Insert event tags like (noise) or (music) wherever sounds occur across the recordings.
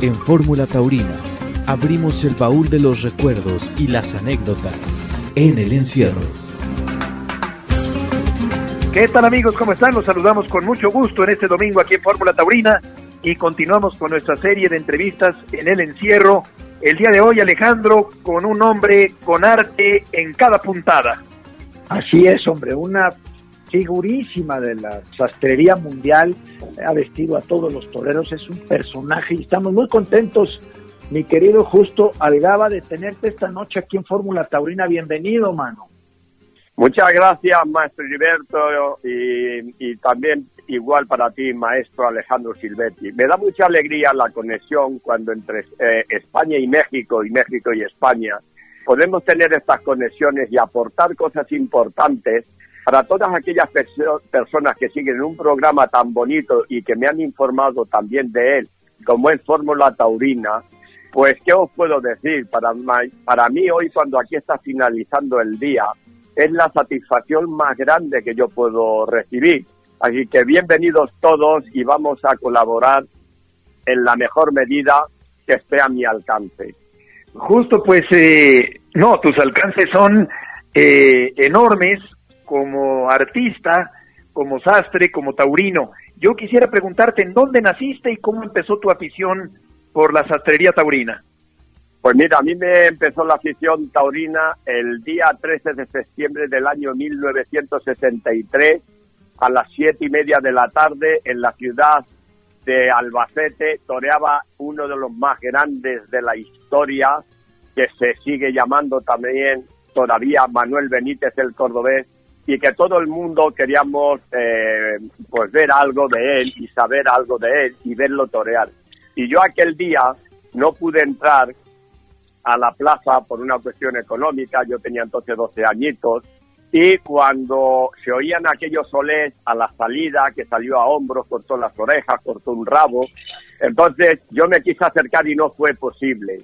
En Fórmula Taurina abrimos el baúl de los recuerdos y las anécdotas en el encierro. ¿Qué tal amigos? ¿Cómo están? Los saludamos con mucho gusto en este domingo aquí en Fórmula Taurina y continuamos con nuestra serie de entrevistas en el encierro. El día de hoy Alejandro con un hombre con arte en cada puntada. Así es, hombre, una figurísima de la sastrería mundial, ha vestido a todos los toreros, es un personaje y estamos muy contentos, mi querido Justo Algaba, de tenerte esta noche aquí en Fórmula Taurina. Bienvenido, mano. Muchas gracias, maestro Gilberto, y, también igual para ti, maestro Alejandro Silvetti. Me da mucha alegría la conexión cuando entre eh, España y México, y México y España, podemos tener estas conexiones y aportar cosas importantes para todas aquellas personas que siguen un programa tan bonito y que me han informado también de él, como es Fórmula Taurina, pues, ¿qué os puedo decir? Para, para mí hoy, cuando aquí está finalizando el día, es la satisfacción más grande que yo puedo recibir. Así que bienvenidos todos y vamos a colaborar en la mejor medida que esté a mi alcance. Justo, pues, eh, no, tus alcances son eh, enormes como artista, como sastre, como taurino. Yo quisiera preguntarte en dónde naciste y cómo empezó tu afición por la sastrería taurina. Pues mira, a mí me empezó la afición taurina el día 13 de septiembre del año 1963 a las siete y media de la tarde en la ciudad de Albacete. Toreaba uno de los más grandes de la historia, que se sigue llamando también todavía Manuel Benítez el Cordobés, y que todo el mundo queríamos eh, pues ver algo de él y saber algo de él y verlo torear. Y yo aquel día no pude entrar a la plaza por una cuestión económica, yo tenía entonces 12 añitos, y cuando se oían aquellos solés a la salida, que salió a hombros, cortó las orejas, cortó un rabo, entonces yo me quise acercar y no fue posible.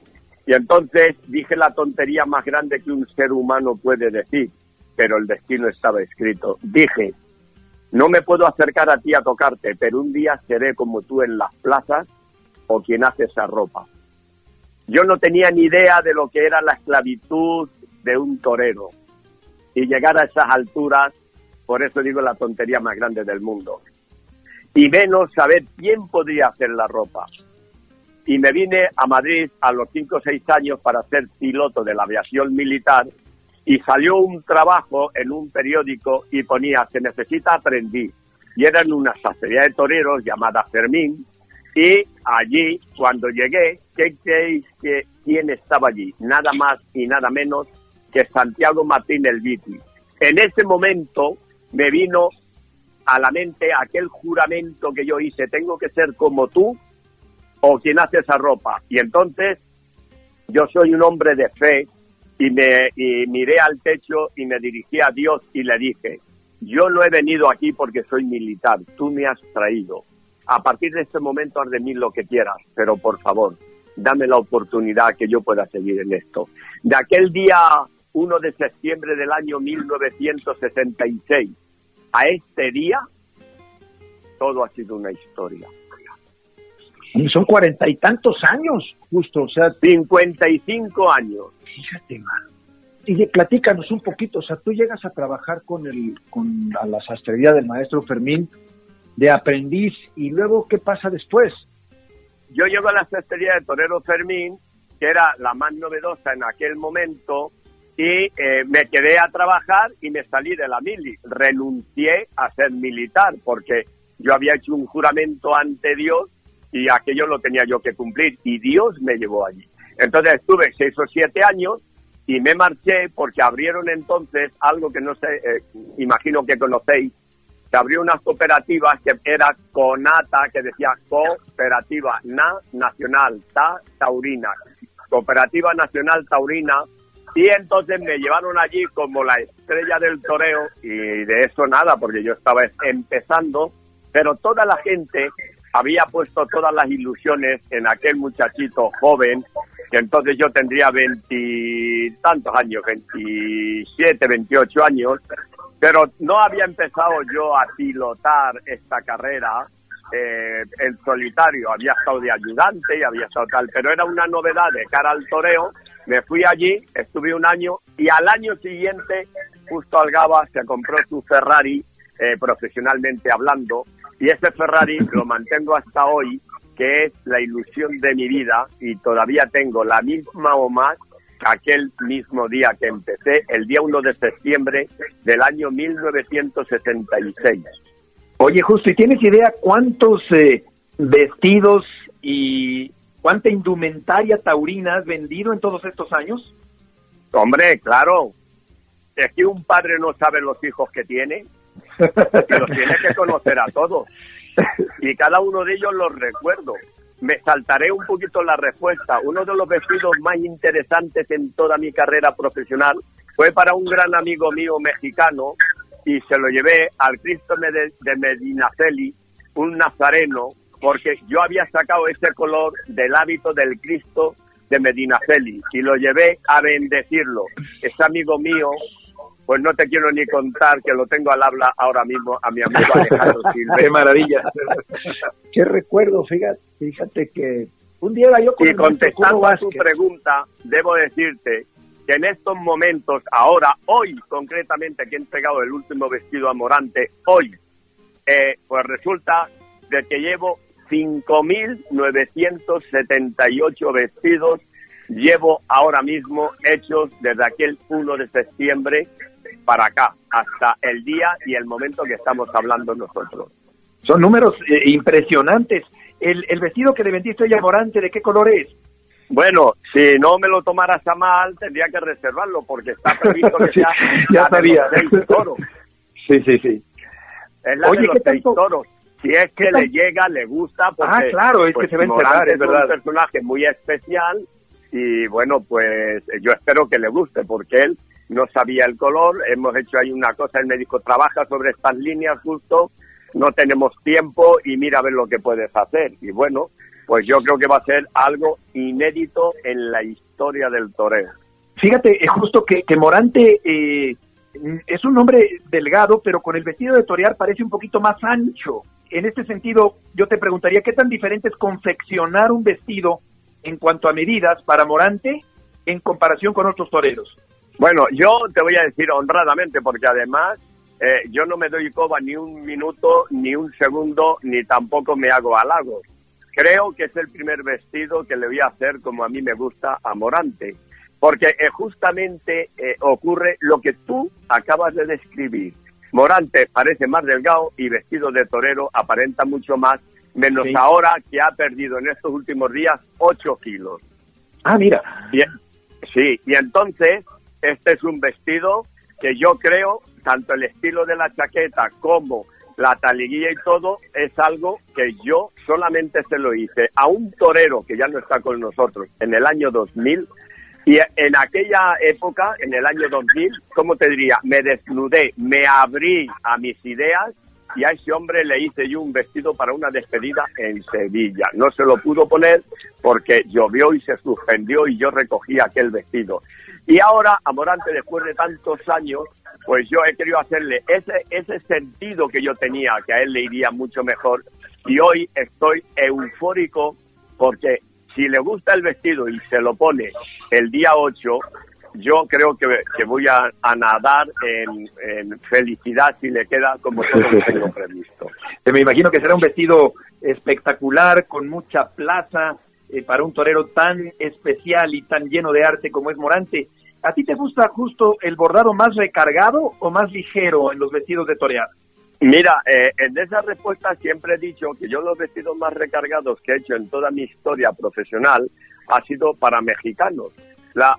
Y entonces dije la tontería más grande que un ser humano puede decir pero el destino estaba escrito. Dije, no me puedo acercar a ti a tocarte, pero un día seré como tú en las plazas o quien hace esa ropa. Yo no tenía ni idea de lo que era la esclavitud de un torero. Y llegar a esas alturas, por eso digo la tontería más grande del mundo. Y menos saber quién podría hacer la ropa. Y me vine a Madrid a los 5 o 6 años para ser piloto de la aviación militar y salió un trabajo en un periódico y ponía se necesita aprendiz y era en una sastrería de toreros llamada Fermín y allí cuando llegué ¿qué creéis que quién estaba allí? Nada más y nada menos que Santiago Martín el. En ese momento me vino a la mente aquel juramento que yo hice, tengo que ser como tú o quien hace esa ropa. Y entonces yo soy un hombre de fe, y me miré al techo y me dirigí a Dios y le dije, yo no he venido aquí porque soy militar, tú me has traído. A partir de este momento haz de mí lo que quieras, pero por favor, dame la oportunidad que yo pueda seguir en esto. De aquel día 1 de septiembre del año 1966 a este día, todo ha sido una historia. son cuarenta y tantos años, justo, o sea, cincuenta y cinco años. Fíjate, mano. Y platícanos un poquito, o sea, tú llegas a trabajar con el, con la sastrería del maestro Fermín de aprendiz y luego, ¿qué pasa después? Yo llego a la sastrería de Torero Fermín, que era la más novedosa en aquel momento, y eh, me quedé a trabajar y me salí de la mili. Renuncié a ser militar porque yo había hecho un juramento ante Dios y aquello lo tenía yo que cumplir y Dios me llevó allí. Entonces estuve seis o siete años y me marché porque abrieron entonces algo que no sé, eh, imagino que conocéis, se abrió unas cooperativas que era CONATA, que decía Cooperativa Na Nacional Ta Taurina, Cooperativa Nacional Taurina, y entonces me llevaron allí como la estrella del toreo y de eso nada, porque yo estaba empezando, pero toda la gente había puesto todas las ilusiones en aquel muchachito joven entonces yo tendría veintitantos años, 27, 28 años, pero no había empezado yo a pilotar esta carrera eh, en solitario, había estado de ayudante y había estado tal, pero era una novedad de cara al toreo. Me fui allí, estuve un año y al año siguiente, justo Algaba se compró su Ferrari, eh, profesionalmente hablando, y ese Ferrari lo mantengo hasta hoy, que es la ilusión de mi vida y todavía tengo la misma o más que aquel mismo día que empecé, el día 1 de septiembre del año 1976. Oye, Justo, ¿y tienes idea cuántos eh, vestidos y cuánta indumentaria taurina has vendido en todos estos años? Hombre, claro. Es que un padre no sabe los hijos que tiene, (laughs) los tiene que conocer a todos. (laughs) Y cada uno de ellos los recuerdo. Me saltaré un poquito la respuesta. Uno de los vestidos más interesantes en toda mi carrera profesional fue para un gran amigo mío mexicano y se lo llevé al Cristo de Medinaceli, un nazareno, porque yo había sacado ese color del hábito del Cristo de Medinaceli y lo llevé a bendecirlo. Ese amigo mío, pues no te quiero ni contar que lo tengo al habla ahora mismo a mi amigo Alejandro (laughs) Silva. ¡Qué maravilla! ¡Qué recuerdo! Fíjate, fíjate que un día yo con Y contestando a tu pregunta, debo decirte que en estos momentos, ahora, hoy concretamente, que he entregado el último vestido a Morante, hoy, eh, pues resulta de que llevo 5.978 vestidos, llevo ahora mismo hechos desde aquel 1 de septiembre para acá, hasta el día y el momento que estamos hablando nosotros. Son números eh, impresionantes. El, el, vestido que le vendiste a Morante, ¿de qué color es? Bueno, si no me lo tomaras a mal, tendría que reservarlo porque está previsto que (laughs) sea ya sabía. seis toros. Sí, sí, sí. Es la Oye, de los seis toros. Si es que le llega, le gusta. Porque, ah, claro, es que pues, se va a enterrar, es verdad. un personaje muy especial y bueno, pues yo espero que le guste porque él no sabía el color. Hemos hecho ahí una cosa, el médico trabaja sobre estas líneas justo, no tenemos tiempo y mira a ver lo que puedes hacer. Y bueno, pues yo creo que va a ser algo inédito en la historia del toreo. Fíjate, es justo que, que Morante eh, es un hombre delgado, pero con el vestido de torear parece un poquito más ancho. En este sentido, yo te preguntaría, ¿qué tan diferente es confeccionar un vestido en cuanto a medidas para Morante en comparación con otros toreros? Bueno, yo te voy a decir honradamente, porque además eh, yo no me doy coba ni un minuto, ni un segundo, ni tampoco me hago halagos Creo que es el primer vestido que le voy a hacer como a mí me gusta a Morante, porque eh, justamente eh, ocurre lo que tú acabas de describir. Morante parece más delgado y vestido de torero aparenta mucho más, menos ahora que ha perdido en estos últimos días 8 kilos. Ah, mira. sí, y entonces este es un vestido que yo creo, tanto el estilo de la chaqueta como la taliguilla y todo es algo que yo solamente se lo hice a un torero que ya no está con nosotros en el año 2000 y en aquella época, en el año 2000, ¿cómo te diría? Me desnudé, me abrí a mis ideas y a ese hombre le hice yo un vestido para una despedida en Sevilla. No se lo pudo poner porque llovió y se suspendió y yo recogí aquel vestido. Y ahora, Amorante, después de tantos años, pues yo he querido hacerle ese, ese sentido que yo tenía, que a él le iría mucho mejor. Y hoy estoy eufórico porque si le gusta el vestido y se lo pone el día 8, yo creo que, que voy a, nadar en, felicidad si le queda como todo lo tengo previsto. (laughs) Me imagino que será un vestido espectacular, con mucha plaza, eh, para un torero tan especial y tan lleno de arte como es Morante. ¿A ti te gusta justo el bordado más recargado o más ligero en los vestidos de torear? Mira, eh, en esa respuesta siempre he dicho que yo los vestidos más recargados que he hecho en toda mi historia profesional ha sido para mexicanos.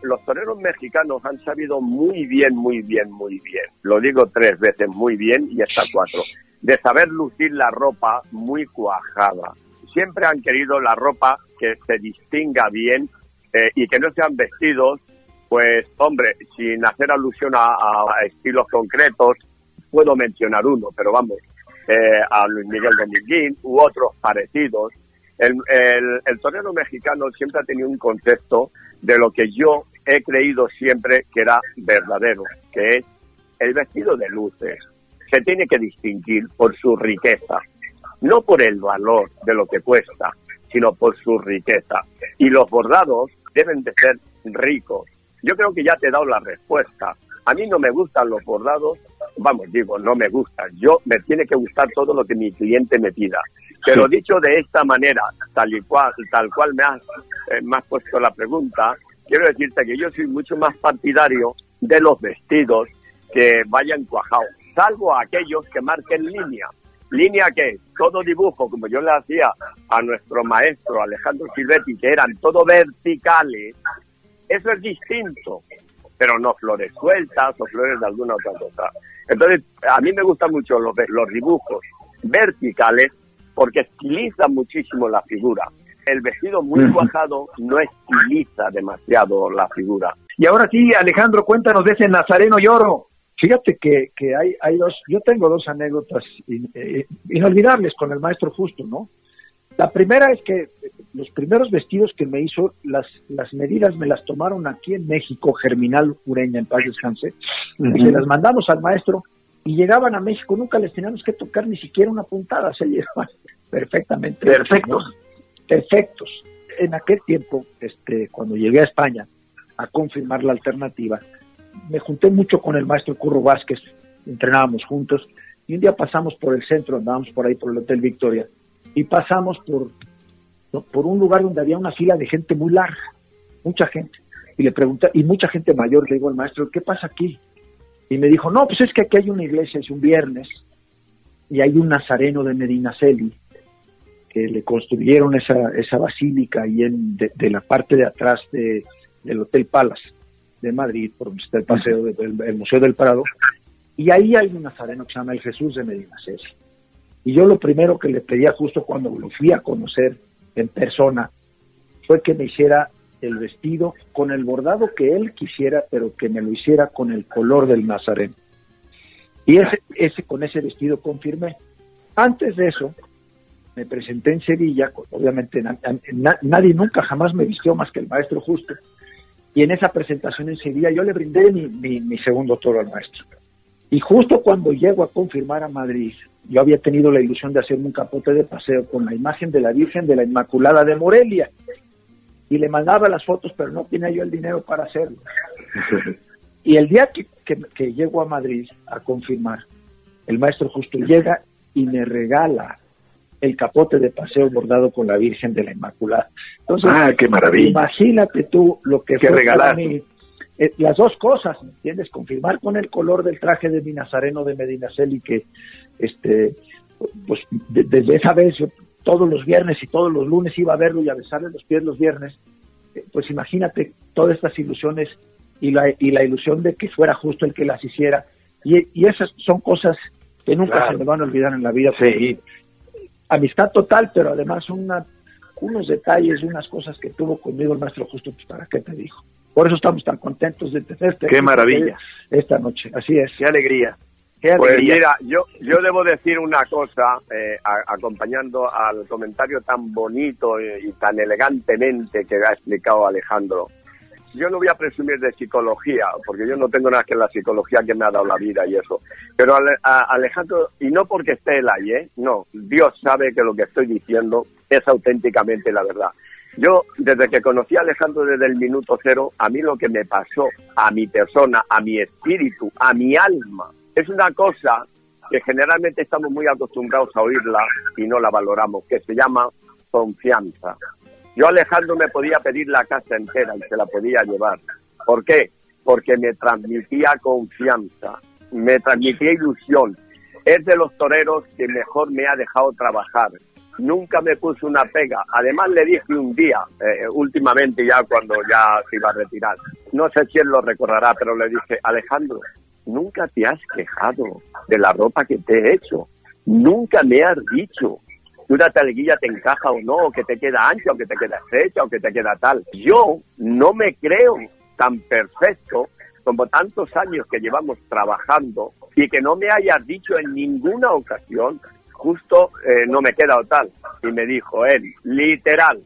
los toreros mexicanos han sabido muy bien, muy bien, muy bien. Lo digo tres veces muy bien y hasta cuatro. De saber lucir la ropa muy cuajada. Siempre han querido la ropa que se distinga bien eh, y que no sean vestidos pues hombre, sin hacer alusión a, estilos concretos, puedo mencionar uno, pero vamos, eh, a Luis Miguel Dominguín u otros parecidos. El, el, torero mexicano siempre ha tenido un concepto de lo que yo he creído siempre que era verdadero, que es el vestido de luces. Se tiene que distinguir por su riqueza. no por el valor de lo que cuesta, sino por su riqueza. Y los bordados deben de ser ricos. Yo creo que ya te he dado la respuesta. A mí no me gustan los bordados, vamos, digo, no me gustan. Yo me tiene que gustar todo lo que mi cliente me pida. Pero dicho de esta manera, tal y cual, tal cual me has, eh, me has puesto la pregunta, quiero decirte que yo soy mucho más partidario de los vestidos que vayan cuajados, salvo aquellos que marquen línea. Línea que todo dibujo, como yo le hacía a nuestro maestro Alejandro Silvetti, que eran todo verticales, eso es distinto, pero no flores sueltas o flores de alguna otra cosa. Entonces, a mí me gustan mucho los, los dibujos verticales porque estilizan muchísimo la figura. El vestido muy cuajado no estiliza demasiado la figura. Y ahora sí, Alejandro, cuéntanos de ese Nazareno Lloro. Fíjate que, que hay, hay dos, yo tengo dos anécdotas eh, inolvidables con el maestro Justo, ¿no? La primera es que los primeros vestidos que me hizo, las, las medidas me las tomaron aquí en México, Germinal Ureña, en paz descanse, y se las mandamos al maestro y llegaban a México, nunca les teníamos que tocar ni siquiera una puntada, se (laughs) llevaban perfectamente. Perfectos. Perfectos. En aquel tiempo, este, cuando llegué a España a confirmar la alternativa, me junté mucho con el maestro Curro Vázquez, entrenábamos juntos, y un día pasamos por el centro, andábamos por ahí por el Hotel Victoria, y pasamos por, por un lugar donde había una fila de gente muy larga, mucha gente. Y le pregunté, y mucha gente mayor, le digo al maestro, ¿qué pasa aquí? Y me dijo, no, pues es que aquí hay una iglesia, es un viernes, y hay un nazareno de Medinaceli, que le construyeron esa, esa basílica ahí en, de, la parte de atrás de, del Hotel Palace de Madrid, por donde está el paseo del Museo del Prado, y ahí hay un nazareno que se llama el Jesús de Medinaceli. Y yo lo primero que le pedía justo cuando lo fui a conocer en persona fue que me hiciera el vestido con el bordado que él quisiera, pero que me lo hiciera con el color del Nazareno. Y ese, ese con ese vestido confirmé. Antes de eso, me presenté en Sevilla, obviamente nadie nunca jamás me vistió más que el maestro justo, y en esa presentación en Sevilla yo le brindé mi, mi segundo toro al maestro. Y justo cuando llego a confirmar a Madrid, yo había tenido la ilusión de hacerme un capote de paseo con la imagen de la Virgen de la Inmaculada de Morelia. Y le mandaba las fotos, pero no tenía yo el dinero para hacerlo. (laughs) y el día que, que, llego a Madrid a confirmar, el maestro justo llega y me regala el capote de paseo bordado con la Virgen de la Inmaculada. Entonces, ah, qué maravilla. Imagínate tú lo que fue para mí eh, las dos cosas, ¿me entiendes? Confirmar con el color del traje de mi nazareno de Medinaceli que, este, pues desde esa vez yo todos los viernes y todos los lunes iba a verlo y a besarle los pies los viernes, eh, pues imagínate todas estas ilusiones y la, y la ilusión de que fuera justo el que las hiciera. Y, y esas son cosas que nunca se me van a olvidar en la vida. Sí. Amistad total, pero además una, unos detalles, unas cosas que tuvo conmigo el maestro justo, pues para qué te dijo. Por eso estamos tan contentos de tenerte. Qué maravilla. Esta noche, así es. Qué alegría. pues mira, yo, yo debo decir una cosa, eh, acompañando al comentario tan bonito y, tan elegantemente que ha explicado Alejandro. Yo no voy a presumir de psicología, porque yo no tengo nada que la psicología que me ha dado la vida y eso. Pero Alejandro, y no porque esté él ahí, ¿eh? no, Dios sabe que lo que estoy diciendo es auténticamente la verdad. Yo, desde que conocí a Alejandro desde el minuto cero, a mí lo que me pasó, a mi persona, a mi espíritu, a mi alma, es una cosa que generalmente estamos muy acostumbrados a oírla y no la valoramos, que se llama confianza. Yo Alejandro me podía pedir la casa entera y se la podía llevar. ¿Por qué? Porque me transmitía confianza, me transmitía ilusión. Es de los toreros que mejor me ha dejado trabajar nunca me puso una pega. Además le dije un día, eh, últimamente ya cuando ya se iba a retirar, no sé él lo recordará, pero le dije, Alejandro, nunca te has quejado de la ropa que te he hecho. Nunca me has dicho que una talguilla te encaja o no, o que te queda ancha, o que te queda estrecha, o que te queda tal. Yo no me creo tan perfecto como tantos años que llevamos trabajando y que no me hayas dicho en ninguna ocasión justo eh, no me queda tal. Y me dijo él, literal,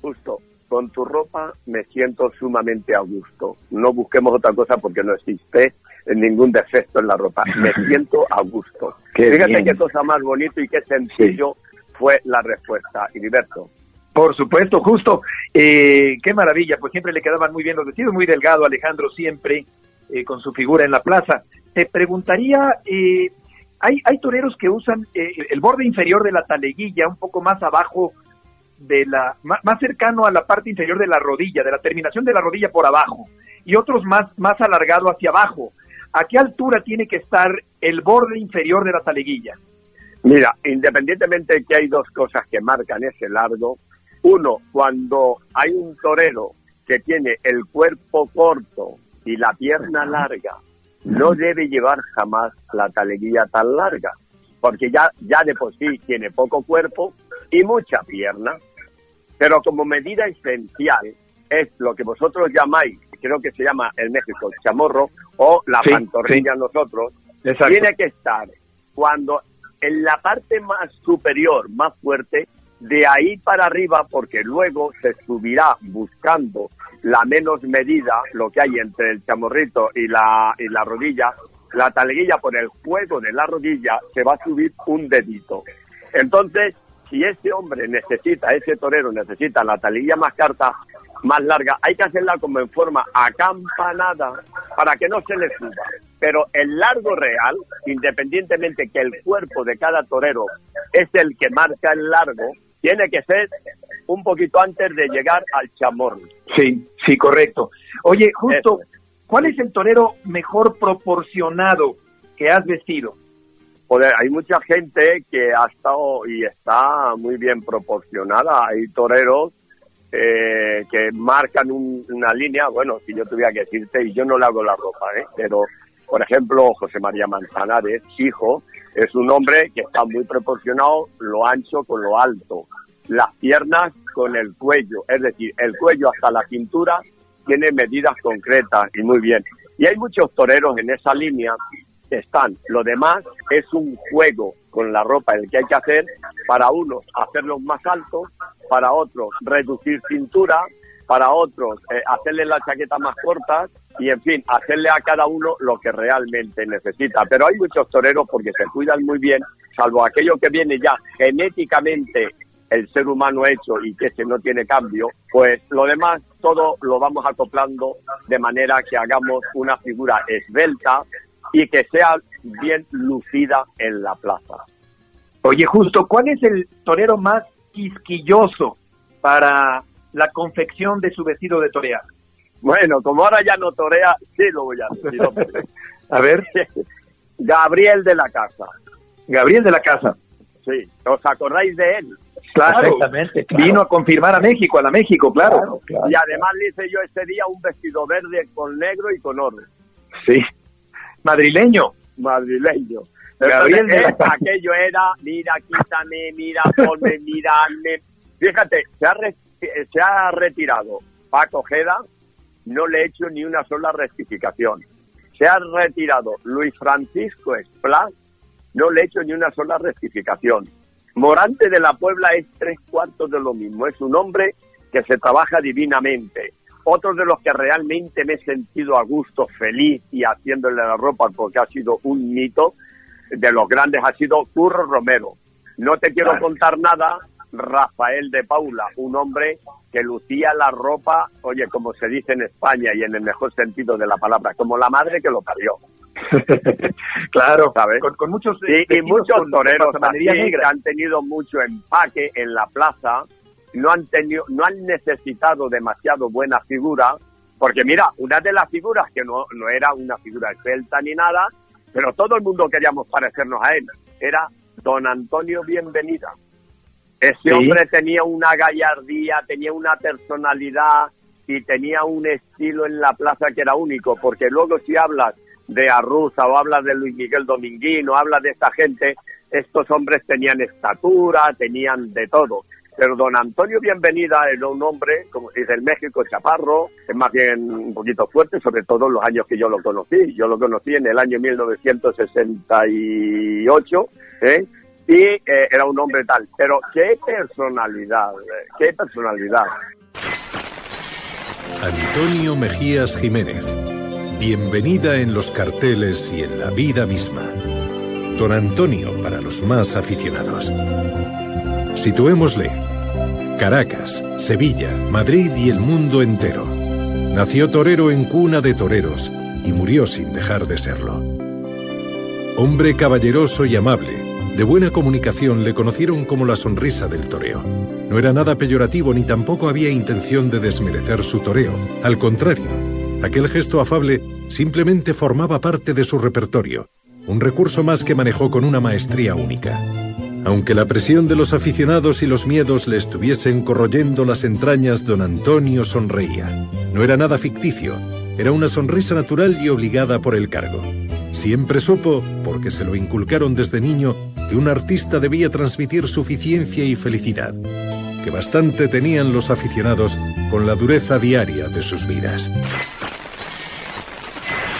justo, con tu ropa me siento sumamente a gusto. No busquemos otra cosa porque no existe ningún defecto en la ropa. Me (laughs) siento a gusto. Fíjate qué cosa más bonito y qué sencillo fue la respuesta, Heriberto. Por supuesto, justo. Eh, qué maravilla, pues siempre le quedaban muy bien los vestidos, muy delgado Alejandro siempre, eh, con su figura en la plaza. Te preguntaría, eh, hay, hay toreros que usan el borde inferior de la taleguilla, un poco más abajo de la, más, cercano a la parte inferior de la rodilla, de la terminación de la rodilla por abajo, y otros más, más alargado hacia abajo. ¿A qué altura tiene que estar el borde inferior de la taleguilla? Mira, independientemente de que hay dos cosas que marcan ese largo, uno, cuando hay un torero que tiene el cuerpo corto y la pierna larga, no debe llevar jamás la taleguilla tan larga, porque ya, ya de por sí tiene poco cuerpo y mucha pierna. Pero como medida esencial es lo que vosotros llamáis, creo que se llama en México el chamorro o la pantorrilla nosotros, tiene que estar cuando en la parte más superior, más fuerte, de ahí para arriba, porque luego se subirá buscando la menos medida, lo que hay entre el chamorrito y la, y la rodilla, la taleguilla por el juego de la rodilla se va a subir un dedito. Entonces, si ese hombre necesita, ese torero necesita la talilla más carta, más larga, hay que hacerla como en forma acampanada para que no se le suba. Pero el largo real, independientemente que el cuerpo de cada torero es el que marca el largo, tiene que ser un poquito antes de llegar al chamorro. Sí, sí, correcto. Oye, justo, ¿cuál es el torero mejor proporcionado que has vestido? hay mucha gente que ha estado y está muy bien proporcionada. Hay toreros eh, que marcan una línea. Bueno, si yo tuviera que decirte, y yo no le hago la ropa, ¿eh? pero por ejemplo, José María Manzanares, hijo, es un hombre que está muy proporcionado lo ancho con lo alto, las piernas con el cuello, es decir, el cuello hasta la cintura tiene medidas concretas y muy bien. Y hay muchos toreros en esa línea están. Lo demás es un juego con la ropa el que hay que hacer para unos hacerlos más altos, para otros reducir cintura, para otros eh, hacerle la chaqueta más corta y en fin, hacerle a cada uno lo que realmente necesita. Pero hay muchos toreros porque se cuidan muy bien, salvo aquello que viene ya genéticamente el ser humano hecho y que ese no tiene cambio, pues lo demás todo lo vamos acoplando de manera que hagamos una figura esbelta, y que sea bien lucida en la plaza. Oye, justo, ¿cuál es el torero más quisquilloso para la confección de su vestido de torear? Bueno, como ahora ya no torea, sí lo voy a decir. (laughs) a ver. (laughs) Gabriel de la Casa. Gabriel de la Casa. Sí, ¿os acordáis de él? Claro, vino a confirmar a México, a la México, claro. Y además le hice yo ese día un vestido verde con negro y con oro. Sí, madrileño. Madrileño. Gabriel aquello era, mira, quítame, mira, ponme, mirame. Fíjate, se ha, se ha retirado Paco Ojeda, no le he hecho ni una sola rectificación. Se ha retirado Luis Francisco Esplas, no le he hecho ni una sola rectificación. Morante de la Puebla es tres cuartos de lo mismo, es un hombre que se trabaja divinamente. Otros de los que realmente me he sentido a gusto, feliz y haciéndole la ropa porque ha sido un mito de los grandes ha sido Curro Romero. No te quiero contar nada, Rafael de Paula, un hombre que lucía la ropa, oye, como se dice en España y en el mejor sentido de la palabra, como la madre que lo parió. (laughs) claro, ¿sabes? Con, muchos y muchos toreros que han tenido mucho empaque en la plaza no han tenido, no han necesitado demasiado buena figura, porque mira, una de las figuras que no, no era una figura esbelta ni nada, pero todo el mundo queríamos parecernos a él, era don Antonio Bienvenida. Ese hombre tenía una gallardía, tenía una personalidad y tenía un estilo en la plaza que era único, porque luego si hablas de Arruza o hablas de Luis Miguel Dominguín o hablas de esta gente, estos hombres tenían estatura, tenían de todo. Pero don Antonio Bienvenida era un hombre, como se dice en México, chaparro, es más bien un poquito fuerte, sobre todo en los años que yo lo conocí. Yo lo conocí en el año 1968, ¿eh? Y eh, era un hombre tal. Pero qué personalidad, eh, qué personalidad. Antonio Mejías Jiménez. Bienvenida en los carteles y en la vida misma. Don Antonio para los más aficionados. Situémosle. Caracas, Sevilla, Madrid y el mundo entero. Nació torero en cuna de toreros y murió sin dejar de serlo. Hombre caballeroso y amable, de buena comunicación le conocieron como la sonrisa del toreo. No era nada peyorativo ni tampoco había intención de desmerecer su toreo. Al contrario, aquel gesto afable simplemente formaba parte de su repertorio, un recurso más que manejó con una maestría única. Aunque la presión de los aficionados y los miedos le estuviesen corroyendo las entrañas, don Antonio sonreía. No era nada ficticio, era una sonrisa natural y obligada por el cargo. Siempre supo, porque se lo inculcaron desde niño, que un artista debía transmitir suficiencia y felicidad, que bastante tenían los aficionados con la dureza diaria de sus vidas.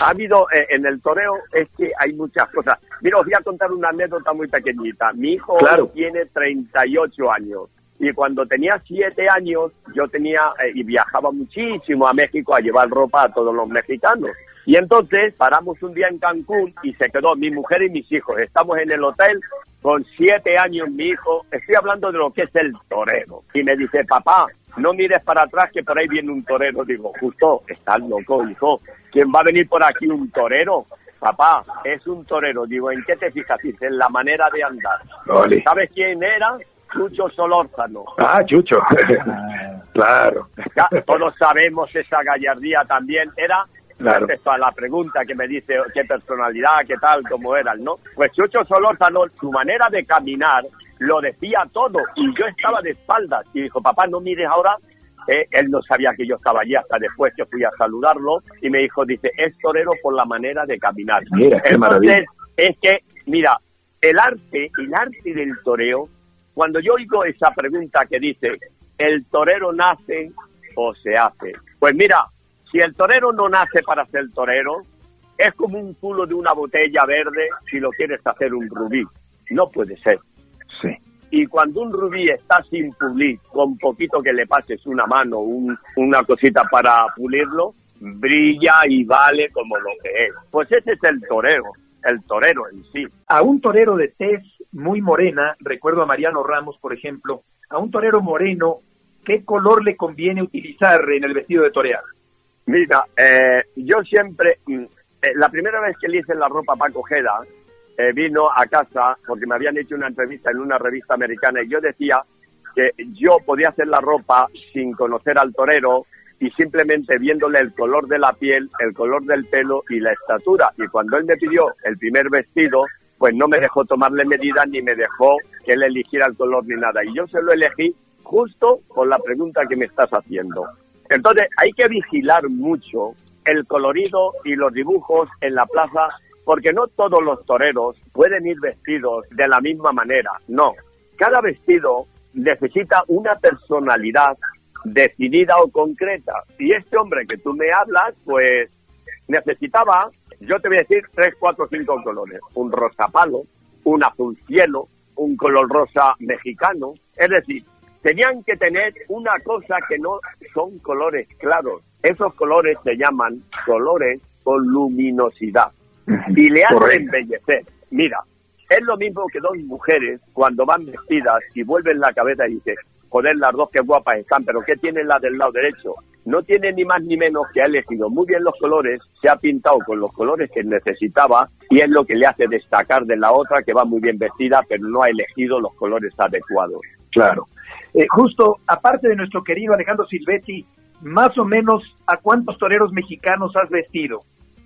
Ha habido eh, en el toreo, es que hay muchas cosas. Mira, os voy a contar una anécdota muy pequeñita. Mi hijo Claro. tiene 38 años. Y cuando tenía 7 años, yo tenía eh, y viajaba muchísimo a México a llevar ropa a todos los mexicanos. Y entonces paramos un día en Cancún y se quedó mi mujer y mis hijos. Estamos en el hotel con 7 años mi hijo. Estoy hablando de lo que es el torero. Y me dice, papá, no mires para atrás que por ahí viene un torero. Digo, justo, estás loco, hijo. ¿Quién va a venir por aquí un torero? Papá, es un torero. Digo, ¿en qué te fijas? Dice, en la manera de andar. Ole. ¿Sabes quién era? Chucho Solórzano. Ah, Chucho. (laughs) claro. Ya, todos sabemos esa gallardía también. Era Claro. respecto a la pregunta que me dice qué personalidad, qué tal, cómo eran, ¿no? Pues Chucho Solórzano, su manera de caminar lo decía todo y yo estaba de espaldas y dijo, papá, no mires ahora. Eh, él no sabía que yo estaba allí hasta después que fui a saludarlo y me dijo, dice, es torero por la manera de caminar. Mira, qué Entonces, maravilla. es que, mira, el arte, el arte del toreo, cuando yo oigo esa pregunta que dice, ¿el torero nace o se hace? Pues mira, si el torero no nace para ser torero, es como un culo de una botella verde si lo quieres hacer un rubí. No puede ser. Sí. Y cuando un rubí está sin pulir, con poquito que le pases una mano, un- una cosita para pulirlo, brilla y vale como lo que es. Pues ese es el torero, el torero en sí. A un torero de tez muy morena, recuerdo a Mariano Ramos, por ejemplo, a un torero moreno, ¿qué color le conviene utilizar en el vestido de torear? Mira, eh, yo siempre, mm, eh, la primera vez que le hice la ropa a Paco eh, vino a casa porque me habían hecho una entrevista en una revista americana y yo decía que yo podía hacer la ropa sin conocer al torero y simplemente viéndole el color de la piel, el color del pelo y la estatura. Y cuando él me pidió el primer vestido, pues no me dejó tomarle medidas ni me dejó que él eligiera el color ni nada. Y yo se lo elegí justo con la pregunta que me estás haciendo. Entonces hay que vigilar mucho el colorido y los dibujos en la plaza porque no todos los toreros pueden ir vestidos de la misma manera. No, cada vestido necesita una personalidad definida o concreta. Y este hombre que tú me hablas, pues necesitaba, yo te voy a decir, tres, cuatro, cinco colores. Un rosa palo, un azul cielo, un color rosa mexicano. Es decir, tenían que tener una cosa que no son colores claros. Esos colores se llaman colores con luminosidad y le hacen embellecer. Mira, es lo mismo que dos mujeres cuando van vestidas y vuelven la cabeza y dicen, joder, las dos qué guapas están, pero ¿qué tiene la del lado derecho? No tiene ni más ni menos que ha elegido muy bien los colores, se ha pintado con los colores que necesitaba y es lo que le hace destacar de la otra que va muy bien vestida, pero no ha elegido los colores adecuados. Claro. Eh, justo, aparte de nuestro querido Alejandro Silvetti, más o menos, ¿a cuántos toreros mexicanos has vestido?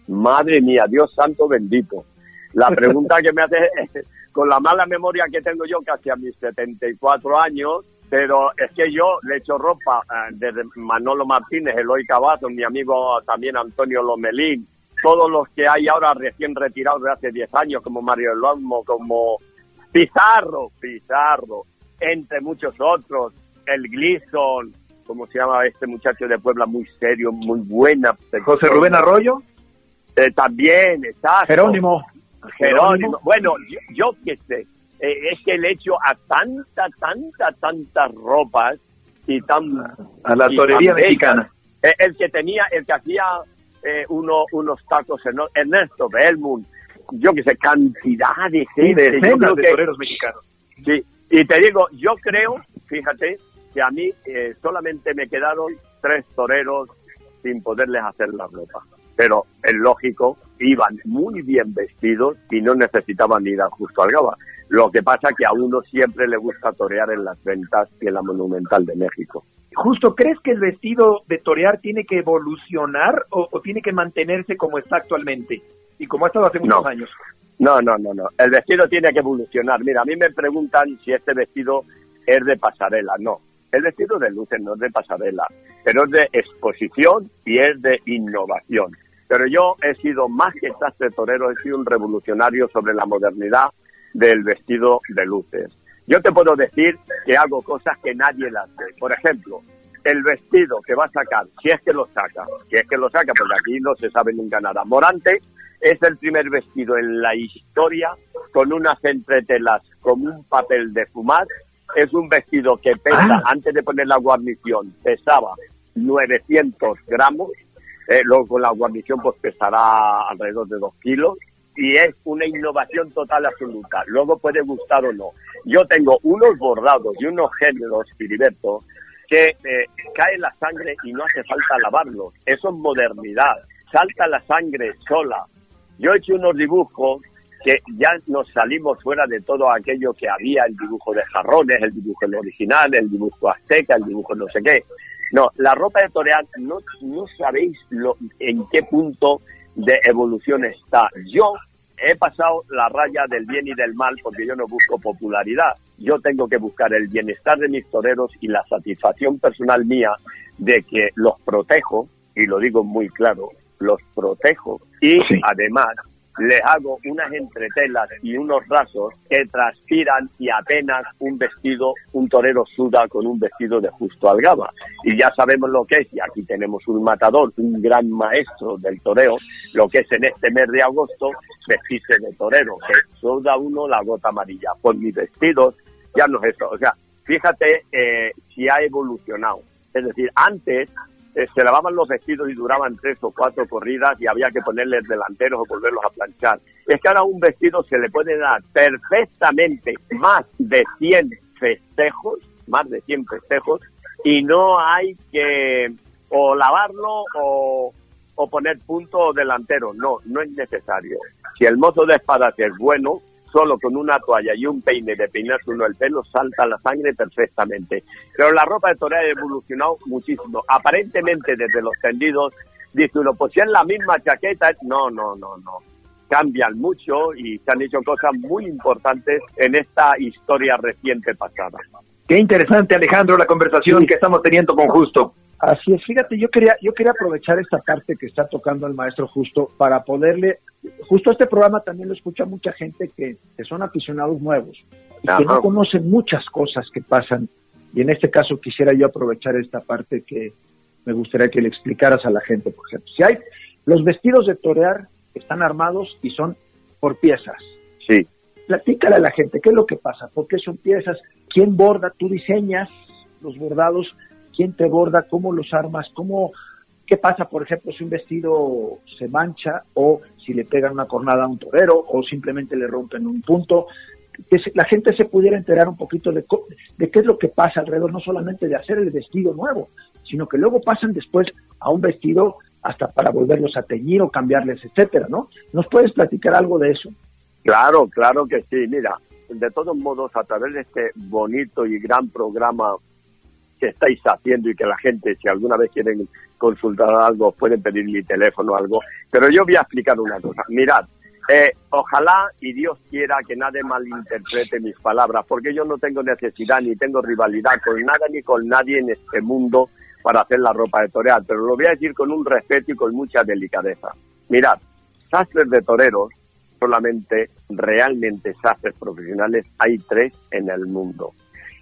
Madre mía, Dios santo bendito. La pregunta que me hace, (laughs) con la mala memoria que tengo yo casi a mis 74 años, pero es que yo le echo ropa eh, desde Manolo Martínez, Eloy Cavazo, mi amigo también Antonio Lomelín, todos los que hay ahora recién retirados de hace 10 años, como Mario Lomo, como Pizarro, Pizarro, entre muchos otros, el Gleason, como se llama este muchacho de Puebla, muy serio, muy buena. José Rubén Arroyo, Eh, también, exacto. Jerónimo. Jerónimo. Bueno, yo, yo qué sé. Eh, es que le echo a tanta, tanta, tantas ropas y tan. a la torería mexicana. Eh, el que tenía, el que hacía eh, uno, unos tacos, Ernesto Belmont. Yo qué sé, cantidad de Sí, gente. Creo de que- toreros mexicanos. Sí, Y te digo, yo creo, fíjate, que a mí eh, solamente me quedaron tres toreros sin poderles hacer la ropa. Pero es lógico, iban muy bien vestidos y no necesitaban ir a Justo al Gaba. Lo que pasa que a uno siempre le gusta torear en las ventas y en la Monumental de México. Justo, ¿crees que el vestido de torear tiene que evolucionar o, tiene que mantenerse como está actualmente y como ha estado hace muchos años? No, no, no, no. El vestido tiene que evolucionar. Mira, a mí me preguntan si este vestido es de pasarela. No, el vestido de luces no es de pasarela, pero es de exposición y es de innovación. Pero yo he sido más que sastre torero, he sido un revolucionario sobre la modernidad del vestido de luces. Yo te puedo decir que hago cosas que nadie las hace. Por ejemplo, el vestido que va a sacar, si es que lo saca, si es que lo saca, porque aquí no se sabe nunca nada. Morante es el primer vestido en la historia con unas entretelas como un papel de fumar. Es un vestido que pesa, ah. antes de poner la guarnición, pesaba 900 gramos. Eh, luego con la guarnición pues pesará alrededor de 2 kilos y es una innovación total absoluta. Luego puede gustar o no. Yo tengo unos bordados y unos géneros, Filiberto, que eh, cae la sangre y no hace falta lavarlos. Eso es modernidad. Salta la sangre sola. Yo he hecho unos dibujos que ya nos salimos fuera de todo aquello que había, el dibujo de jarrones, el dibujo original, el dibujo azteca, el dibujo no sé qué. No, la ropa de torear no, no sabéis lo, en qué punto de evolución está. Yo he pasado la raya del bien y del mal porque yo no busco popularidad. Yo tengo que buscar el bienestar de mis toreros y la satisfacción personal mía de que los protejo, y lo digo muy claro, los protejo y además le hago unas entretelas y unos rasos que transpiran y apenas un vestido, un torero suda con un vestido de justo algaba. Y ya sabemos lo que es, y aquí tenemos un matador, un gran maestro del toreo, lo que es en este mes de agosto vestirse de torero, que suda uno la gota amarilla. Por mis vestidos ya no es eso. O sea, fíjate eh, si ha evolucionado. Es decir, antes se lavaban los vestidos y duraban tres o cuatro corridas y había que ponerles delanteros o volverlos a planchar. Es que ahora un vestido se le puede dar perfectamente más de 100 festejos, más de 100 festejos, y no hay que o lavarlo o, o poner punto delantero. No, no es necesario. Si el mozo de espadas es bueno, solo con una toalla y un peine de peinarse uno el pelo salta la sangre perfectamente. Pero la ropa de torero ha evolucionado muchísimo. Aparentemente desde los tendidos dice uno, pues si es la misma chaqueta, no, no, no, no. Cambian mucho y se han hecho cosas muy importantes en esta historia reciente pasada. Qué interesante, Alejandro, la conversación que estamos teniendo con Justo. Así es, fíjate, yo quería, yo quería aprovechar esta parte que está tocando el maestro Justo para poderle justo este programa también lo escucha mucha gente que, son aficionados nuevos y que no conocen muchas cosas que pasan. Y en este caso quisiera yo aprovechar esta parte que me gustaría que le explicaras a la gente, por ejemplo. Si hay los vestidos de torear están armados y son por piezas. Sí. Platícale a la gente qué es lo que pasa, por qué son piezas, quién borda, tú diseñas los bordados, quién te borda, cómo los armas, cómo qué pasa, por ejemplo, si un vestido se mancha o si le pegan una cornada a un torero o simplemente le rompen un punto, que la gente se pudiera enterar un poquito de, de qué es lo que pasa alrededor, no solamente de hacer el vestido nuevo, sino que luego pasan después a un vestido hasta para volverlos a teñir o cambiarles, etcétera, ¿no? ¿Nos puedes platicar algo de eso? Claro, claro que sí. Mira, de todos modos, a través de este bonito y gran programa que estáis haciendo y que la gente, si alguna vez quieren consultar algo, pueden pedir mi teléfono o algo. Pero yo voy a explicar una cosa. Mirad, eh, ojalá y Dios quiera que nadie malinterprete mis palabras, porque yo no tengo necesidad ni tengo rivalidad con nada ni con nadie en este mundo para hacer la ropa de torear, pero lo voy a decir con un respeto y con mucha delicadeza. Mirad, sastres de toreros, solamente realmente sastres profesionales, hay tres en el mundo.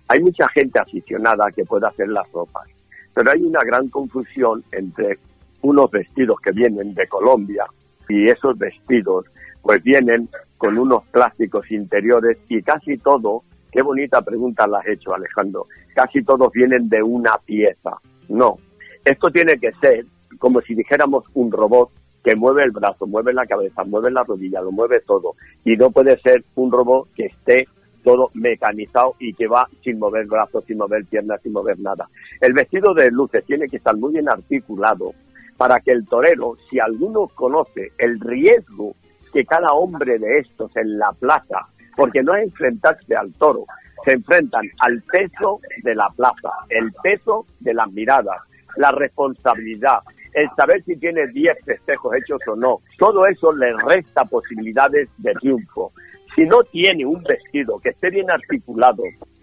Hay mucha gente aficionada que puede hacer las ropas, pero hay una gran confusión entre unos vestidos que vienen de Colombia y esos vestidos pues vienen con unos plásticos interiores y casi todo, qué bonita pregunta la has hecho Alejandro, casi todos vienen de una pieza. No, esto tiene que ser como si dijéramos un robot que mueve el brazo, mueve la cabeza, mueve la rodilla, lo mueve todo. Y no puede ser un robot que esté todo mecanizado y que va sin mover brazos, sin mover piernas, sin mover nada. El vestido de luces tiene que estar muy bien articulado para que el torero, si alguno conoce el riesgo que cada hombre de estos en la plaza, porque no es enfrentarse al toro, se enfrentan al peso de la plaza, el peso de las miradas, la responsabilidad, el saber si tiene 10 festejos hechos o no. Todo eso le resta posibilidades de triunfo. Si no tiene un vestido que esté bien articulado,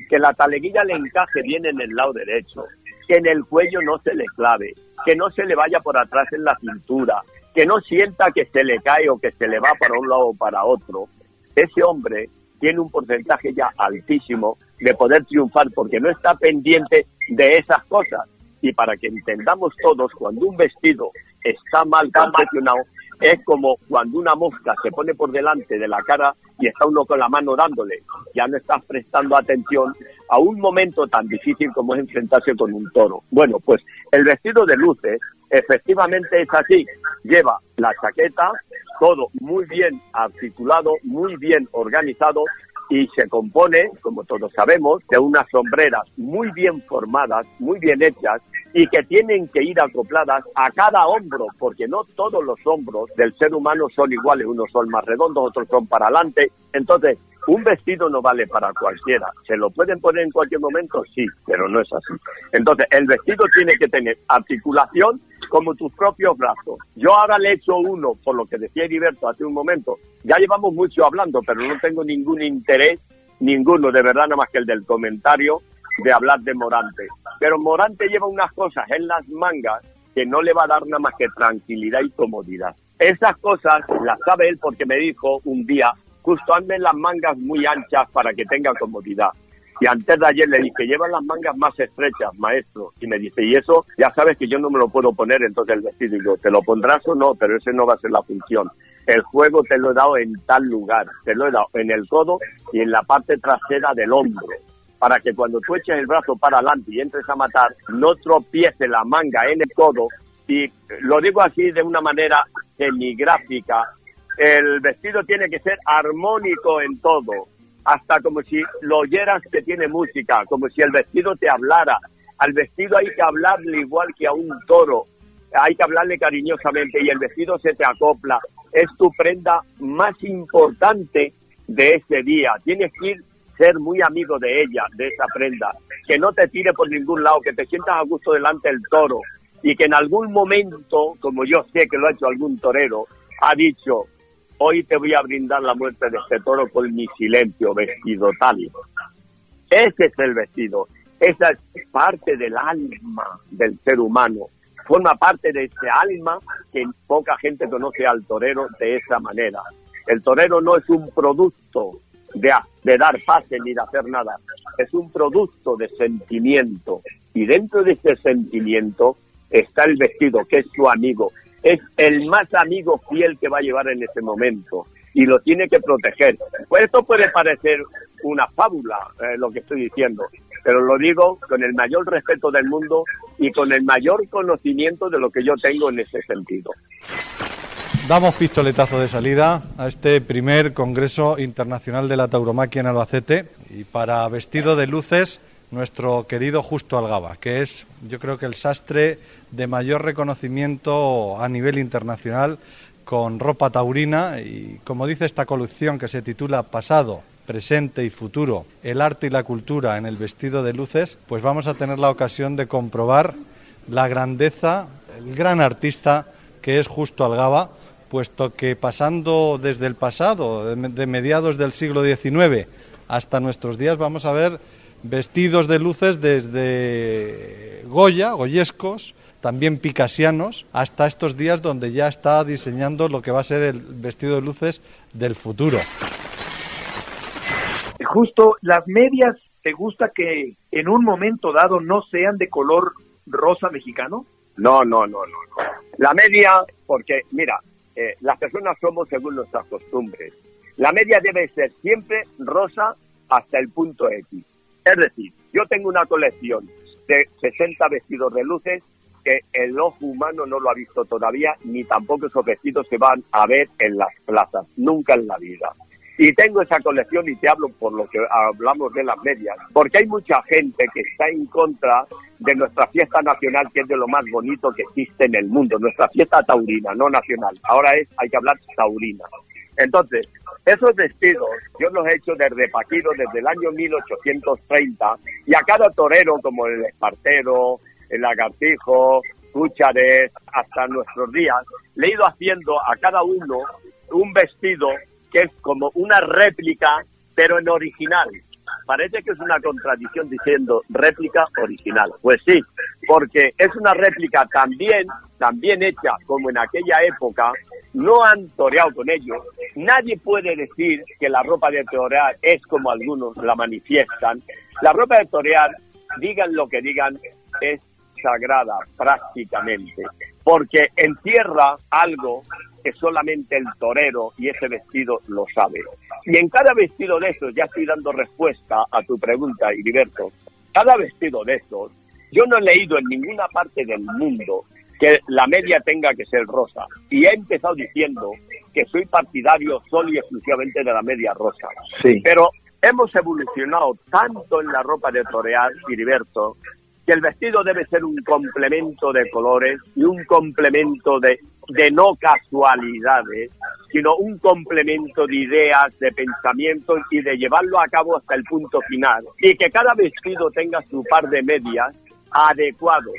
que la taleguilla le encaje bien en el lado derecho, que en el cuello no se le clave, que no se le vaya por atrás en la cintura, que no sienta que se le cae o que se le va para un lado o para otro, ese hombre tiene un porcentaje ya altísimo de poder triunfar porque no está pendiente de esas cosas. Y para que entendamos todos, cuando un vestido está mal confeccionado, es como cuando una mosca se pone por delante de la cara y está uno con la mano dándole. Ya no estás prestando atención a un momento tan difícil como es enfrentarse con un toro. Bueno, pues el vestido de luces efectivamente es así. Lleva la chaqueta, todo muy bien articulado, muy bien organizado y se compone, como todos sabemos, de unas sombreras muy bien formadas, muy bien hechas y que tienen que ir acopladas a cada hombro, porque no todos los hombros del ser humano son iguales, unos son más redondos, otros son para adelante. Entonces, un vestido no vale para cualquiera. ¿Se lo pueden poner en cualquier momento? Sí, pero no es así. Entonces, el vestido tiene que tener articulación como tus propios brazos. Yo ahora le he hecho uno, por lo que decía Heriberto hace un momento. Ya llevamos mucho hablando, pero no tengo ningún interés, ninguno, de verdad, nada más que el del comentario de hablar de Morante. Pero Morante lleva unas cosas en las mangas que no le va a dar nada más que tranquilidad y comodidad. Esas cosas las sabe él porque me dijo un día, justo ande las mangas muy anchas para que tenga comodidad. Y antes de ayer le dije, lleva las mangas más estrechas, maestro. Y me dice, y eso ya sabes que yo no me lo puedo poner entonces el vestido. Y ¿te lo pondrás o no? Pero ese no va a ser la función. El juego te lo he dado en tal lugar. Te lo he dado en el codo y en la parte trasera del hombro. Para que cuando tú eches el brazo para adelante y entres a matar, no tropiece la manga en el codo. Y lo digo así de una manera semigráfica. El vestido tiene que ser armónico en todo hasta como si lo oyeras que tiene música, como si el vestido te hablara. Al vestido hay que hablarle igual que a un toro, hay que hablarle cariñosamente y el vestido se te acopla. Es tu prenda más importante de ese día. Tienes que ser muy amigo de ella, de esa prenda, que no te tire por ningún lado, que te sientas a gusto delante del toro y que en algún momento, como yo sé que lo ha hecho algún torero, ha dicho, Hoy te voy a brindar la muerte de este toro con mi silencio, vestido tal. Ese es el vestido. Esa es parte del alma del ser humano. Forma parte de ese alma que poca gente conoce al torero de esa manera. El torero no es un producto de, dar pase ni de hacer nada. Es un producto de sentimiento. Y dentro de ese sentimiento está el vestido, que es su amigo, es el más amigo fiel que va a llevar en ese momento y lo tiene que proteger. Pues esto puede parecer una fábula, eh, lo que estoy diciendo, pero lo digo con el mayor respeto del mundo y con el mayor conocimiento de lo que yo tengo en ese sentido. Damos pistoletazo de salida a este primer Congreso Internacional de la Tauromaquia en Albacete y para vestido de luces nuestro querido Justo Algaba, que es yo creo que el sastre de mayor reconocimiento a nivel internacional con ropa taurina y como dice esta colección que se titula Pasado, presente y futuro, el arte y la cultura en el vestido de luces, pues vamos a tener la ocasión de comprobar la grandeza, el gran artista que es Justo Algaba, puesto que pasando desde el pasado, de mediados del siglo XIX hasta nuestros días, vamos a ver vestidos de luces desde Goya, goyescos, también picasianos, hasta estos días donde ya está diseñando lo que va a ser el vestido de luces del futuro. Justo las medias, ¿te gusta que en un momento dado no sean de color rosa mexicano? No, no, no, no. La media, porque mira, eh, las personas somos según nuestras costumbres. La media debe ser siempre rosa hasta el punto X. Es decir, yo tengo una colección de 60 vestidos de luces que el ojo humano no lo ha visto todavía, ni tampoco esos vestidos se van a ver en las plazas, nunca en la vida. Y tengo esa colección y te hablo por lo que hablamos de las medias, porque hay mucha gente que está en contra de nuestra fiesta nacional, que es de lo más bonito que existe en el mundo, nuestra fiesta taurina, no nacional. Ahora es, hay que hablar taurina. Entonces, esos vestidos yo los he hecho desde Paquiro desde el año 1830 y a cada torero como el espartero, el lagartijo, Cúchares, hasta nuestros días, le he ido haciendo a cada uno un vestido que es como una réplica, pero en original. Parece que es una contradicción diciendo réplica original. Pues sí, porque es una réplica también, también hecha como en aquella época, no han toreado con ellos. Nadie puede decir que la ropa de torear es como algunos la manifiestan. La ropa de torear, digan lo que digan, es sagrada prácticamente, porque encierra algo que solamente el torero y ese vestido lo sabe. Y en cada vestido de esos, ya estoy dando respuesta a tu pregunta, Heriberto, cada vestido de esos, yo no he leído en ninguna parte del mundo que la media tenga que ser rosa. Y he empezado diciendo que soy partidario solo y exclusivamente de la media rosa. Sí. Pero hemos evolucionado tanto en la ropa de torear, Heriberto, que el vestido debe ser un complemento de colores y un complemento de, de no casualidades, sino un complemento de ideas, de pensamientos y de llevarlo a cabo hasta el punto final. Y que cada vestido tenga su par de medias adecuado.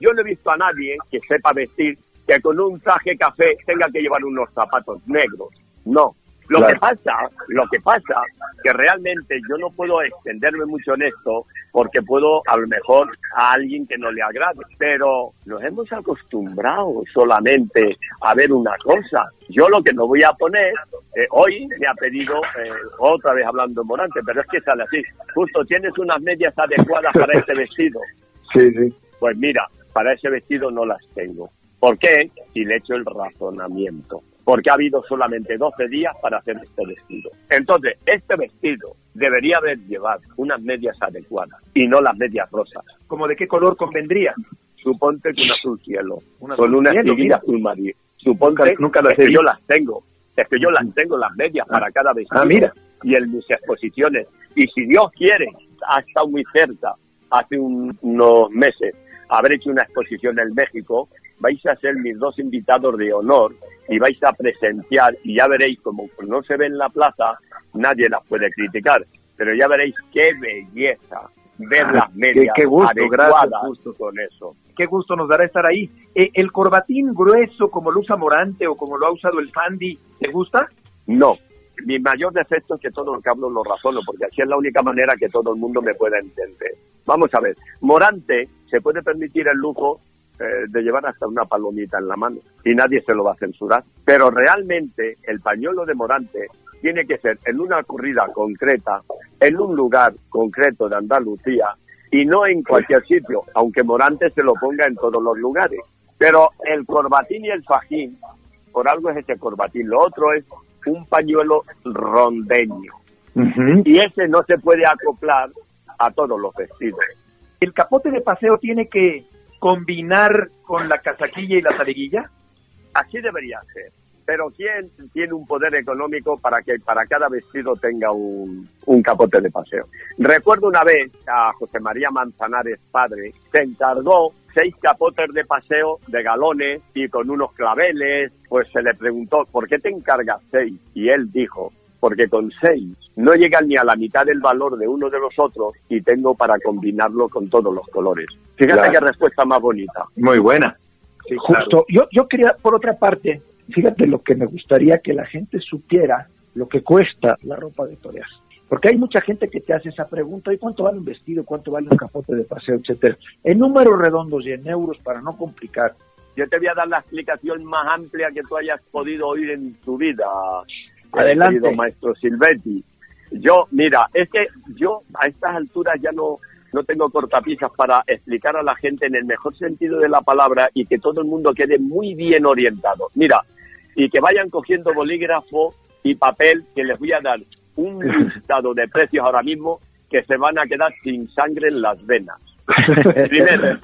Yo no he visto a nadie que sepa vestir que con un traje café tenga que llevar unos zapatos negros. No, lo Claro. que pasa, lo que pasa, que realmente yo no puedo extenderme mucho en esto porque puedo a lo mejor a alguien que no le agrade, pero nos hemos acostumbrado solamente a ver una cosa. Yo lo que no voy a poner, eh, hoy me ha pedido, eh, otra vez hablando en Morante, pero es que sale así, justo tienes unas medias adecuadas para este vestido. (laughs) Sí, sí. Pues mira, para ese vestido no las tengo. ¿Por qué? Si le echo el razonamiento. Porque ha habido solamente 12 días para hacer este vestido. Entonces, este vestido debería haber llevado unas medias adecuadas y no las medias rosas. ¿Cómo de qué color convendría? Suponte que un azul cielo, Un azul con una mira. azul marino. Suponte Nunca- nunca las es que yo las tengo. Es que yo las tengo, las medias, para cada vestido. Ah, mira. Y en mis exposiciones. Y si Dios quiere, ha estado muy cerca, hace un- unos meses, haber hecho una exposición en México, vais a ser mis dos invitados de honor y vais a presenciar y ya veréis como no se ve en la plaza, nadie las puede criticar, pero ya veréis qué belleza ver Ah, las qué- medias qué gusto, gracias, gusto. con eso. Qué gusto nos dará estar ahí. Eh, ¿El corbatín grueso como lo usa Morante o como lo ha usado el Fandi, te gusta? No. Mi mayor defecto es que todo lo que hablo lo razono, porque así es la única manera que todo el mundo me pueda entender. Vamos a ver, Morante se puede permitir el lujo eh, de llevar hasta una palomita en la mano y nadie se lo va a censurar. Pero realmente el pañuelo de Morante tiene que ser en una corrida concreta, en un lugar concreto de Andalucía y no en cualquier sitio, aunque Morante se lo ponga en todos los lugares. Pero el corbatín y el fajín, por algo es ese corbatín. Lo otro es un pañuelo rondeño. Y ese no se puede acoplar a todos los vestidos. ¿El capote de paseo tiene que combinar con la casaquilla y la taleguilla? Así debería ser. Pero ¿quién tiene un poder económico para que para cada vestido tenga un, un capote de paseo? Recuerdo una vez a José María Manzanares, padre, se encargó seis capotes de paseo de galones y con unos claveles. Pues se le preguntó, ¿por qué te encargas seis? Y él dijo, porque con seis no llegan ni a la mitad del valor de uno de los otros y tengo para combinarlo con todos los colores. Fíjate Claro. qué respuesta más bonita. Muy buena. Sí, claro. Justo, yo, yo quería, por otra parte, fíjate lo que me gustaría que la gente supiera lo que cuesta la ropa de torear. Porque hay mucha gente que te hace esa pregunta, ¿y cuánto vale un vestido? ¿Cuánto vale un capote de paseo? Etcétera. En números redondos y en euros, para no complicar, Yo te voy a dar la explicación más amplia que tú hayas podido oír en tu vida, Adelante. querido maestro Silvetti. Yo, mira, es que yo a estas alturas ya no, no tengo cortapisas para explicar a la gente en el mejor sentido de la palabra y que todo el mundo quede muy bien orientado. Mira, y que vayan cogiendo bolígrafo y papel, que les voy a dar un (laughs) listado de precios ahora mismo que se van a quedar sin sangre en las venas. (laughs) Primero,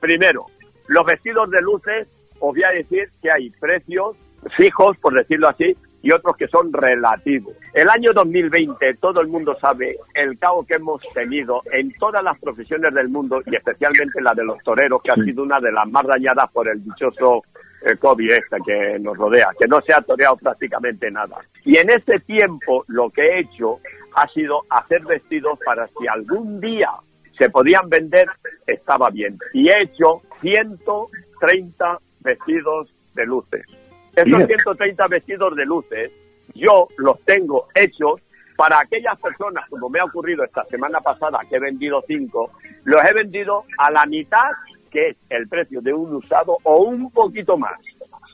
primero, los vestidos de luces, os voy a decir que hay precios fijos, por decirlo así, y otros que son relativos. El año 2020, todo el mundo sabe el caos que hemos tenido en todas las profesiones del mundo y especialmente la de los toreros, que ha sido una de las más dañadas por el dichoso eh, COVID este que nos rodea, que no se ha toreado prácticamente nada. Y en ese tiempo lo que he hecho ha sido hacer vestidos para si algún día se podían vender, estaba bien. Y he hecho 130 vestidos de luces. Esos 130 vestidos de luces, yo los tengo hechos para aquellas personas, como me ha ocurrido esta semana pasada, que he vendido cinco, los he vendido a la mitad, que es el precio de un usado, o un poquito más.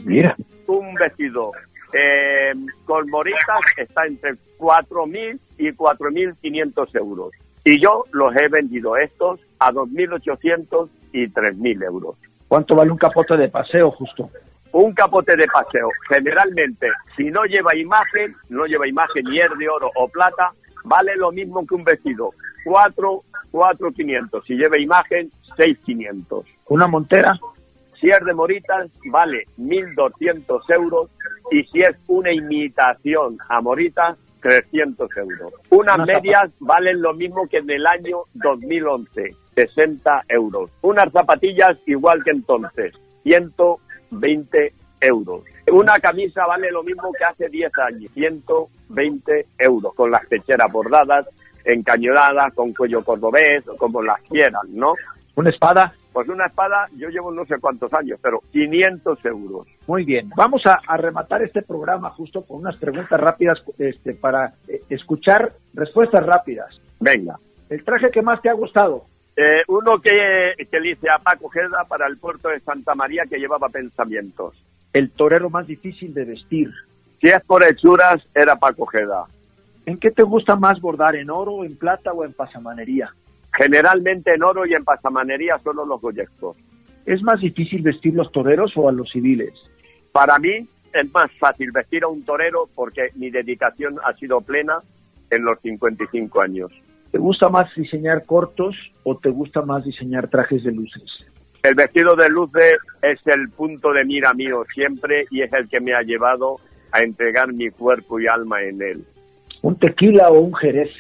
Mira. Un vestido eh, con moritas está entre 4.000 y 4.500 euros. Y yo los he vendido estos a 2.800 y 3.000 euros. ¿Cuánto vale un capote de paseo justo? Un capote de paseo, generalmente, si no lleva imagen, no lleva imagen ni es de oro o plata, vale lo mismo que un vestido. 4, 4.500. Si lleva imagen, 6.500. ¿Una montera? Si es de moritas, vale 1.200 euros. Y si es una imitación a moritas, 300 euros. Unas medias valen lo mismo que en el año 2011, 60 euros. Unas zapatillas igual que entonces, 120 euros. Una camisa vale lo mismo que hace 10 años, 120 euros, con las pecheras bordadas, encañonadas, con cuello cordobés, como las quieran, ¿no? ¿Una espada? Pues una espada yo llevo no sé cuántos años, pero 500 euros. Muy bien. Vamos a, rematar este programa justo con unas preguntas rápidas este, para eh, escuchar respuestas rápidas. Venga. ¿El traje que más te ha gustado? Eh, uno que, que le hice a Paco Geda para el puerto de Santa María que llevaba pensamientos. El torero más difícil de vestir. Si es por hechuras, era Paco Geda. ¿En qué te gusta más bordar? ¿En oro, en plata o en pasamanería? Generalmente en oro y en pasamanería solo los goyescos. ¿Es más difícil vestir los toreros o a los civiles? Para mí es más fácil vestir a un torero porque mi dedicación ha sido plena en los 55 años. ¿Te gusta más diseñar cortos o te gusta más diseñar trajes de luces? El vestido de luces es el punto de mira mío siempre y es el que me ha llevado a entregar mi cuerpo y alma en él. ¿Un tequila o un jerez?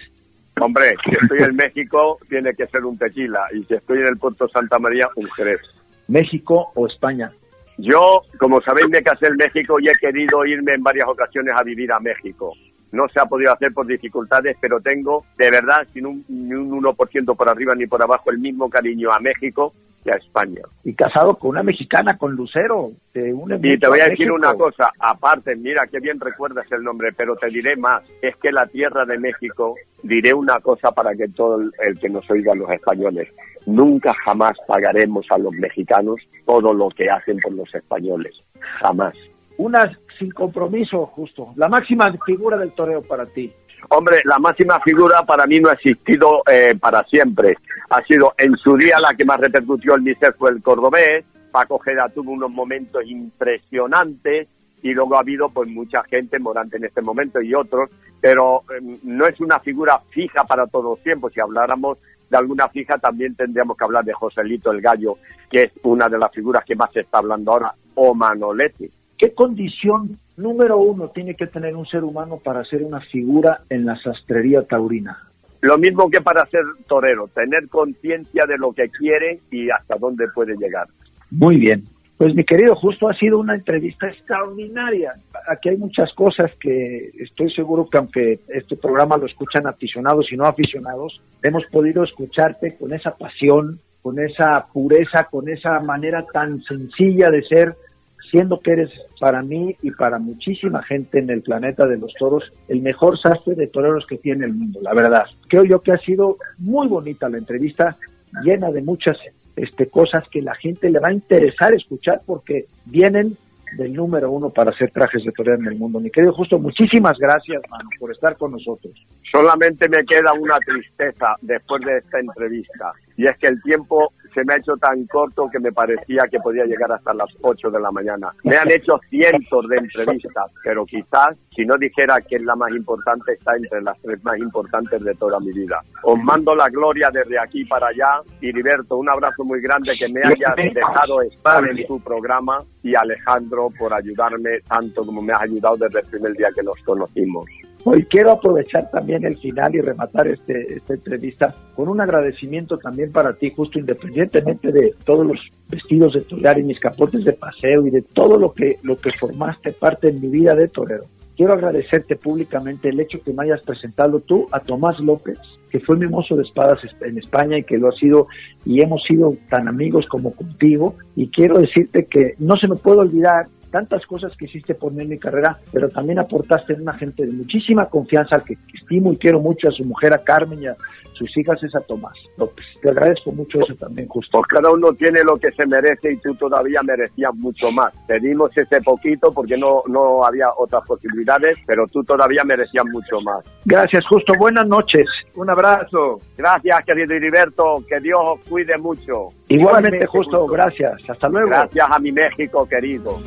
Hombre, si estoy en México, tiene que ser un tequila. Y si estoy en el puerto Santa María, un jerez. ¿México o España? Yo, como sabéis, me casé en México y he querido irme en varias ocasiones a vivir a México. No se ha podido hacer por dificultades, pero tengo, de verdad, sin un, ni un 1% por arriba ni por abajo, el mismo cariño a México a España. Y casado con una mexicana, con Lucero. Te y te voy a, decir una cosa, aparte, mira qué bien recuerdas el nombre, pero te diré más, es que la tierra de México, diré una cosa para que todo el, que nos oiga los españoles, nunca jamás pagaremos a los mexicanos todo lo que hacen por los españoles, jamás. Una sin compromiso, justo, la máxima figura del toreo para ti. Hombre, la máxima figura para mí no ha existido eh, para siempre. Ha sido en su día la que más repercutió el mi fue el cordobés. Paco Geda tuvo unos momentos impresionantes y luego ha habido pues mucha gente, Morante en este momento y otros, pero em, no es una figura fija para todos los tiempos. Si habláramos de alguna fija también tendríamos que hablar de Joselito el Gallo, que es una de las figuras que más se está hablando ahora, o Manolete. ¿Qué condición número uno tiene que tener un ser humano para ser una figura en la sastrería taurina? Lo mismo que para ser torero, tener conciencia de lo que quiere y hasta dónde puede llegar. Muy bien. Pues mi querido Justo, ha sido una entrevista extraordinaria. Aquí hay muchas cosas que estoy seguro que aunque este programa lo escuchan aficionados y no aficionados, hemos podido escucharte con esa pasión, con esa pureza, con esa manera tan sencilla de ser siendo que eres para mí y para muchísima gente en el planeta de los toros el mejor sastre de toreros que tiene el mundo, la verdad. Creo yo que ha sido muy bonita la entrevista, llena de muchas este, cosas que la gente le va a interesar escuchar porque vienen del número uno para hacer trajes de torero en el mundo. Mi querido Justo, muchísimas gracias, mano, por estar con nosotros. Solamente me queda una tristeza después de esta entrevista y es que el tiempo se me ha hecho tan corto que me parecía que podía llegar hasta las 8 de la mañana. Me han hecho cientos de entrevistas, pero quizás si no dijera que es la más importante, está entre las tres más importantes de toda mi vida. Os mando la gloria desde aquí para allá. Heriberto, un abrazo muy grande que me hayas dejado estar en tu programa y Alejandro por ayudarme tanto como me has ayudado desde el primer día que nos conocimos. Hoy quiero aprovechar también el final y rematar este, esta entrevista con un agradecimiento también para ti, justo independientemente de todos los vestidos de torear y mis capotes de paseo y de todo lo que, lo que formaste parte en mi vida de torero. Quiero agradecerte públicamente el hecho que me hayas presentado tú a Tomás López, que fue mi mozo de espadas en España y que lo ha sido y hemos sido tan amigos como contigo. Y quiero decirte que no se me puede olvidar tantas cosas que hiciste por mí en mi carrera, pero también aportaste en una gente de muchísima confianza al que estimo y quiero mucho a su mujer, a Carmen y a sus hijas, es a Tomás López. Te agradezco mucho eso también, justo. Pues cada uno tiene lo que se merece y tú todavía merecías mucho más. Te dimos ese poquito porque no, no había otras posibilidades, pero tú todavía merecías mucho más. Gracias, Justo. Buenas noches. Un abrazo. Gracias, querido Heriberto. Que Dios os cuide mucho. Igualmente, Justo. Gracias. Hasta luego. Gracias a mi México, querido.